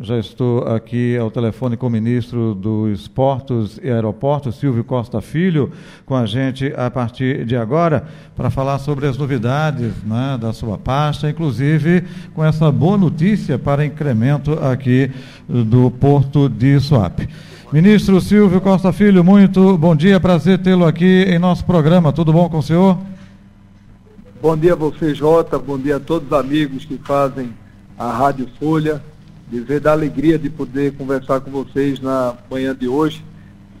já estou aqui ao telefone com o ministro dos Portos e Aeroportos, Silvio Costa Filho, com a gente a partir de agora, para falar sobre as novidades né, da sua pasta, inclusive com essa boa notícia para incremento aqui do Porto de Suape. Ministro Silvio Costa Filho, muito bom dia, prazer tê-lo aqui em nosso programa. Tudo bom com o senhor? Bom dia a você, Jota. Bom dia a todos os amigos que fazem a Rádio Folha, dizer da alegria de poder conversar com vocês na manhã de hoje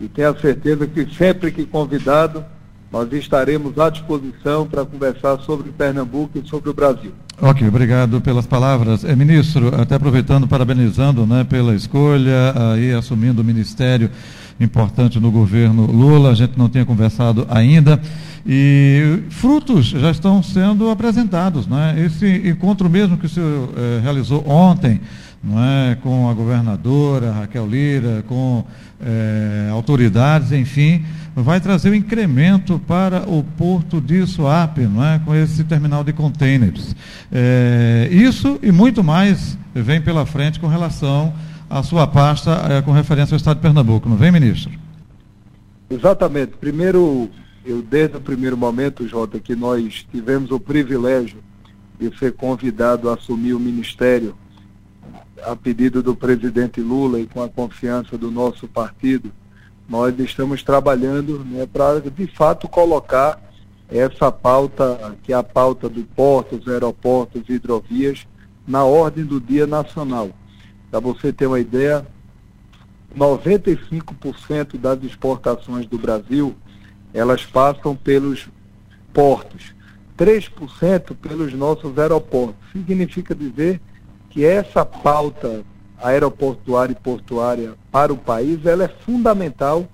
e tenho a certeza que sempre que convidado, nós estaremos à disposição para conversar sobre Pernambuco e sobre o Brasil. Ok, obrigado pelas palavras. É, ministro, até aproveitando, parabenizando né, pela escolha, aí assumindo o ministério importante no governo Lula, a gente não tinha conversado ainda. E frutos já estão sendo apresentados. Né? Esse encontro mesmo que o senhor eh, realizou ontem, não é? com a governadora Raquel Lira, com eh, autoridades, enfim, vai trazer um incremento para o porto de Suape, não é? com esse terminal de containers. Eh, isso e muito mais vem pela frente com relação à sua pasta eh, com referência ao Estado de Pernambuco, não vem, ministro? Exatamente. Primeiro, eu desde o primeiro momento, Jota, que nós tivemos o privilégio de ser convidado a assumir o ministério a pedido do presidente Lula e com a confiança do nosso partido, nós estamos trabalhando né, para de fato colocar essa pauta, que é a pauta do portos, aeroportos e hidrovias, na ordem do dia nacional. Para você ter uma ideia, 95% das exportações do Brasil elas passam pelos portos, 3% pelos nossos aeroportos. Significa dizer que essa pauta aeroportuária e portuária para o país, ela é fundamental,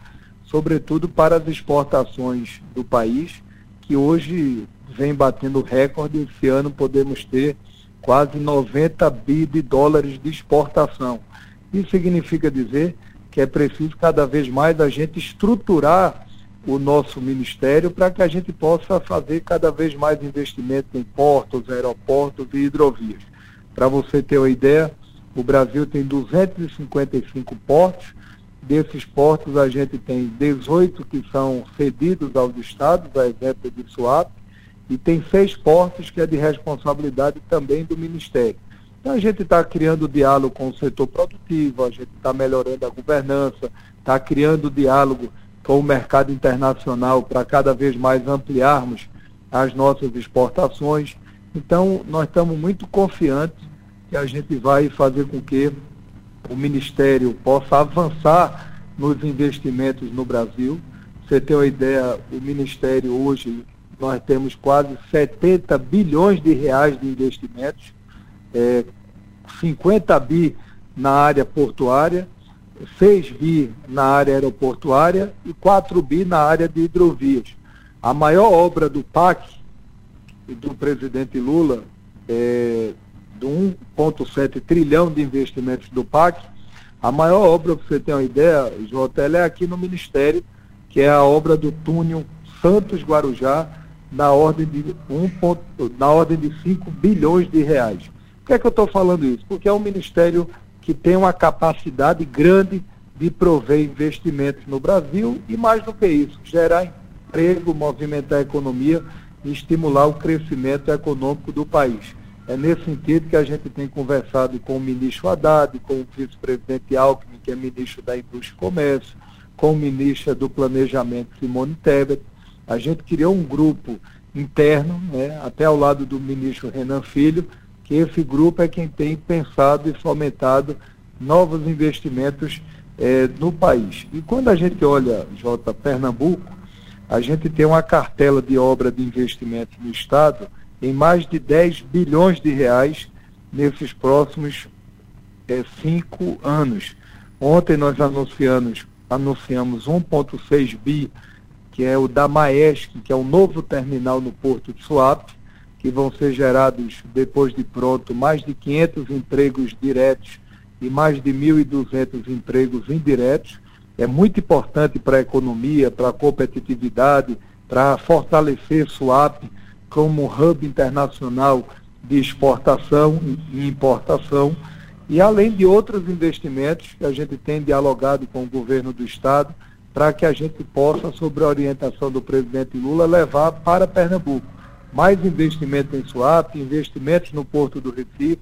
sobretudo para as exportações do país, que hoje vem batendo recorde. Esse ano podemos ter quase 90 bi de dólares de exportação. Isso significa dizer que é preciso cada vez mais a gente estruturar o nosso ministério para que a gente possa fazer cada vez mais investimento em portos, aeroportos e hidrovias. Para você ter uma ideia, o Brasil tem 255 portos, desses portos a gente tem 18 que são cedidos aos estados, a exemplo de Suape, e tem seis portos que é de responsabilidade também do Ministério. Então a gente está criando diálogo com o setor produtivo, a gente está melhorando a governança, está criando diálogo com o mercado internacional para cada vez mais ampliarmos as nossas exportações. Então, nós estamos muito confiantes que a gente vai fazer com que o Ministério possa avançar nos investimentos no Brasil. Você tem uma ideia, o Ministério hoje, nós temos quase 70 bilhões de reais de investimentos, é, 50 bi na área portuária, 6 bi na área aeroportuária e 4 bi na área de hidrovias. A maior obra do PAC do presidente Lula, é, do 1,7 trilhão de investimentos do PAC, a maior obra, para você ter uma ideia, Jotel, é aqui no Ministério, que é a obra do túnel Santos-Guarujá, na ordem de 1, na ordem de 5 bilhões de reais. Por que, é que eu estou falando isso? Porque é um ministério que tem uma capacidade grande de prover investimentos no Brasil e, mais do que isso, gerar emprego, movimentar a economia e estimular o crescimento econômico do país. É nesse sentido que a gente tem conversado com o ministro Haddad, com o vice-presidente Alckmin, que é ministro da Indústria e Comércio, com o ministro do Planejamento, Simone Tebet. A gente criou um grupo interno, né, até ao lado do ministro Renan Filho, que esse grupo é quem tem pensado e fomentado novos investimentos é, no país. E quando a gente olha, J. Pernambuco, a gente tem uma cartela de obra de investimento no Estado em mais de 10 bilhões de reais nesses próximos é, cinco anos. Ontem nós anunciamos, anunciamos 1,6 bi, que é o da Maesc, que é o novo terminal no Porto de Suape, que vão ser gerados, depois de pronto, mais de 500 empregos diretos e mais de 1.200 empregos indiretos. É muito importante para a economia, para a competitividade, para fortalecer SUAP como hub internacional de exportação e importação. e além de outros investimentos que a gente tem dialogado com o governo do Estado, para que a gente possa, sobre a orientação do presidente Lula, levar para Pernambuco mais investimento em SWAP, investimentos no Porto do Recife,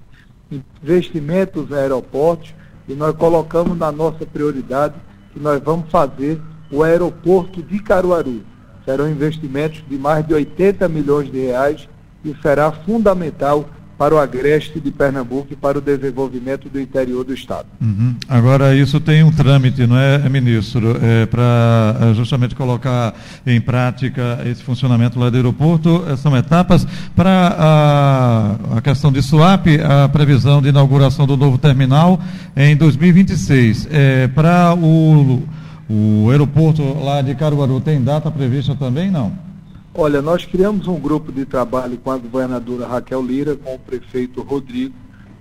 investimentos em aeroportos, e nós colocamos na nossa prioridade que nós vamos fazer o aeroporto de Caruaru. Serão investimentos de mais de 80 milhões de reais e será fundamental para o agreste de Pernambuco e para o desenvolvimento do interior do Estado. Uhum. Agora, isso tem um trâmite, não é, ministro, é, para é, justamente colocar em prática esse funcionamento lá do aeroporto, é, são etapas para a, a questão de SWAP, a previsão de inauguração do novo terminal em 2026. É, para o, o aeroporto lá de Caruaru, tem data prevista também, não? Olha, nós criamos um grupo de trabalho com a governadora Raquel Lira, com o prefeito Rodrigo.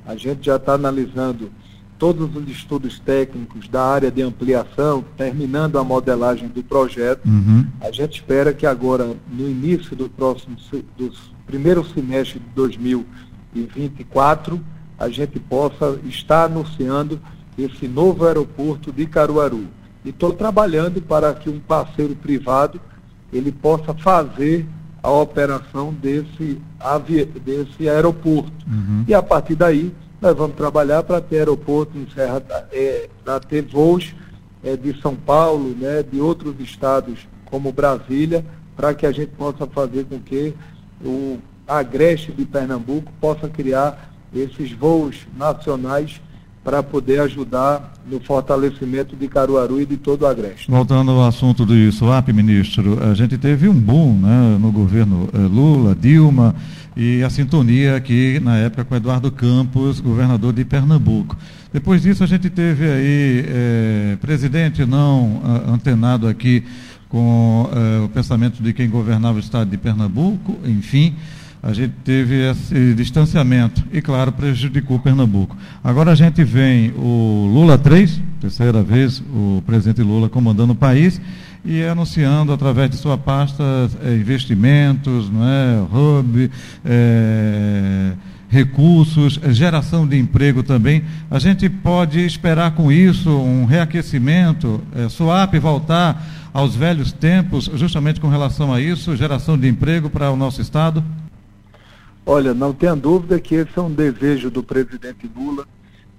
A gente já está analisando todos os estudos técnicos da área de ampliação, terminando a modelagem do projeto. Uhum. A gente espera que agora, no início do próximo do primeiro semestre de 2024, a gente possa estar anunciando esse novo aeroporto de Caruaru. E estou trabalhando para que um parceiro privado ele possa fazer a operação desse, desse aeroporto. Uhum. E a partir daí, nós vamos trabalhar para ter aeroporto em Serra, é, para ter voos é, de São Paulo, né, de outros estados como Brasília, para que a gente possa fazer com que o Agreste de Pernambuco possa criar esses voos nacionais para poder ajudar no fortalecimento de Caruaru e de todo o Agreste. Voltando ao assunto do SWAP, ministro, a gente teve um boom né, no governo eh, Lula, Dilma e a sintonia aqui na época com Eduardo Campos, governador de Pernambuco. Depois disso a gente teve aí eh, presidente não antenado aqui com eh, o pensamento de quem governava o estado de Pernambuco, enfim a gente teve esse distanciamento e, claro, prejudicou Pernambuco. Agora a gente vem o Lula 3, terceira vez o presidente Lula comandando o país e anunciando através de sua pasta é, investimentos, não é, hub, é, recursos, geração de emprego também. A gente pode esperar com isso um reaquecimento, é, swap voltar aos velhos tempos, justamente com relação a isso, geração de emprego para o nosso Estado? Olha, não tenha dúvida que esse é um desejo do presidente Lula,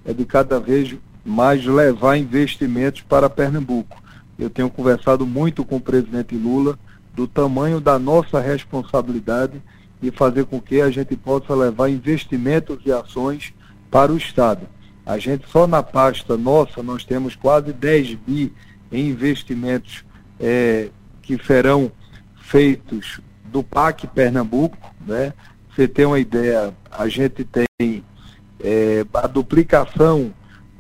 é de cada vez mais levar investimentos para Pernambuco. Eu tenho conversado muito com o presidente Lula do tamanho da nossa responsabilidade e fazer com que a gente possa levar investimentos e ações para o Estado. A gente só na pasta nossa nós temos quase 10 bi em investimentos é, que serão feitos do PAC Pernambuco, né? Você ter uma ideia, a gente tem é, a duplicação,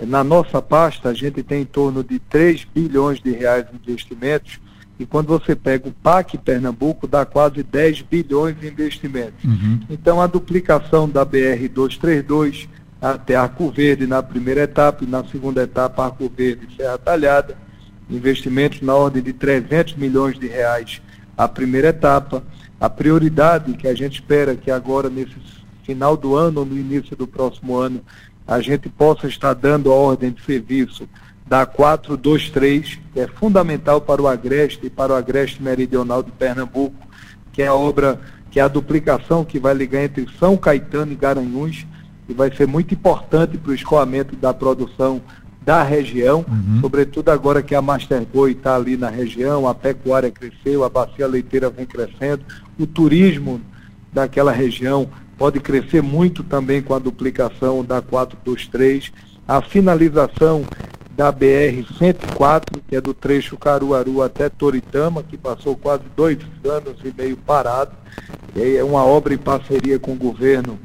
na nossa pasta, a gente tem em torno de 3 bilhões de reais em investimentos, e quando você pega o PAC Pernambuco, dá quase 10 bilhões de investimentos. Uhum. Então, a duplicação da BR-232 até Arco Verde na primeira etapa, e na segunda etapa, Arco Verde e Serra Talhada, investimentos na ordem de 300 milhões de reais a primeira etapa, a prioridade que a gente espera que agora, nesse final do ano ou no início do próximo ano, a gente possa estar dando a ordem de serviço da 423, que é fundamental para o Agreste e para o Agreste Meridional de Pernambuco, que é a obra, que é a duplicação que vai ligar entre São Caetano e Garanhuns, e vai ser muito importante para o escoamento da produção da região, uhum. sobretudo agora que a Masterboy está ali na região, a pecuária cresceu, a bacia leiteira vem crescendo, o turismo daquela região pode crescer muito também com a duplicação da 423, a finalização da BR-104, que é do trecho Caruaru até Toritama, que passou quase dois anos e meio parado, é uma obra em parceria com o governo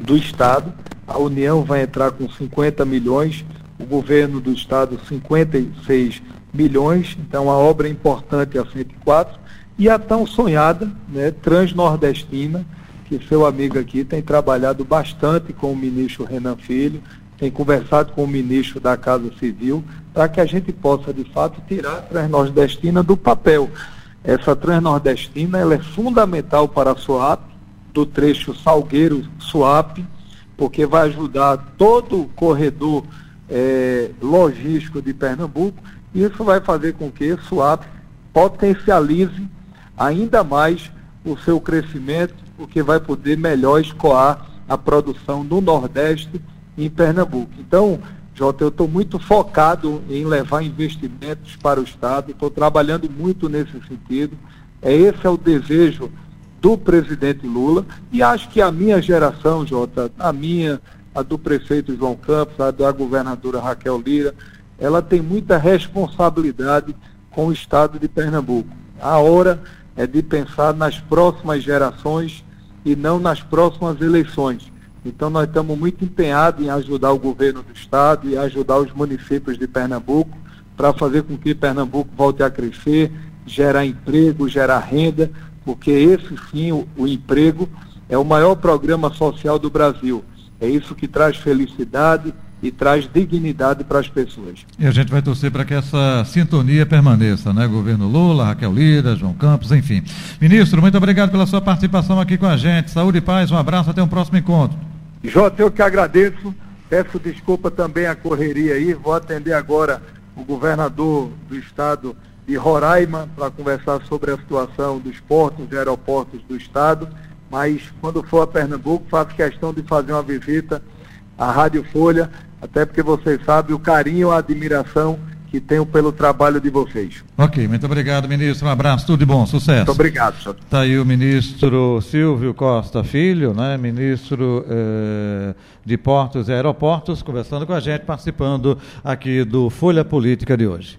do Estado, a União vai entrar com 50 milhões, o governo do estado 56 milhões, então a obra é importante a 104, e a tão sonhada né, Transnordestina, que seu amigo aqui tem trabalhado bastante com o ministro Renan Filho, tem conversado com o ministro da Casa Civil, para que a gente possa, de fato, tirar a Transnordestina do papel. Essa Transnordestina ela é fundamental para a SUAP, do trecho Salgueiro-Suape, porque vai ajudar todo o corredor é, logístico de Pernambuco, e isso vai fazer com que o SUAP potencialize ainda mais o seu crescimento, porque vai poder melhor escoar a produção no Nordeste em Pernambuco. Então, Jota, eu estou muito focado em levar investimentos para o Estado, estou trabalhando muito nesse sentido. É, esse é o desejo do presidente Lula e acho que a minha geração, Jota, a minha, a do prefeito João Campos, a da governadora Raquel Lira, ela tem muita responsabilidade com o Estado de Pernambuco. A hora é de pensar nas próximas gerações e não nas próximas eleições. Então nós estamos muito empenhados em ajudar o governo do estado e ajudar os municípios de Pernambuco para fazer com que Pernambuco volte a crescer, gerar emprego, gerar renda, porque esse sim, o, o emprego, é o maior programa social do Brasil. É isso que traz felicidade e traz dignidade para as pessoas. E a gente vai torcer para que essa sintonia permaneça, né? Governo Lula, Raquel Lira, João Campos, enfim. Ministro, muito obrigado pela sua participação aqui com a gente. Saúde e paz, um abraço, até um próximo encontro. Jota, eu que agradeço. Peço desculpa também a correria aí. Vou atender agora o governador do estado de Roraima para conversar sobre a situação dos portos e aeroportos do estado. Mas quando for a Pernambuco, faço questão de fazer uma visita à Rádio Folha, até porque vocês sabem o carinho, a admiração que tenho pelo trabalho de vocês. Ok, muito obrigado, ministro. Um abraço, tudo de bom, sucesso. Muito obrigado, senhor. Está aí o ministro Silvio Costa Filho, né, ministro eh, de Portos e Aeroportos, conversando com a gente, participando aqui do Folha Política de hoje.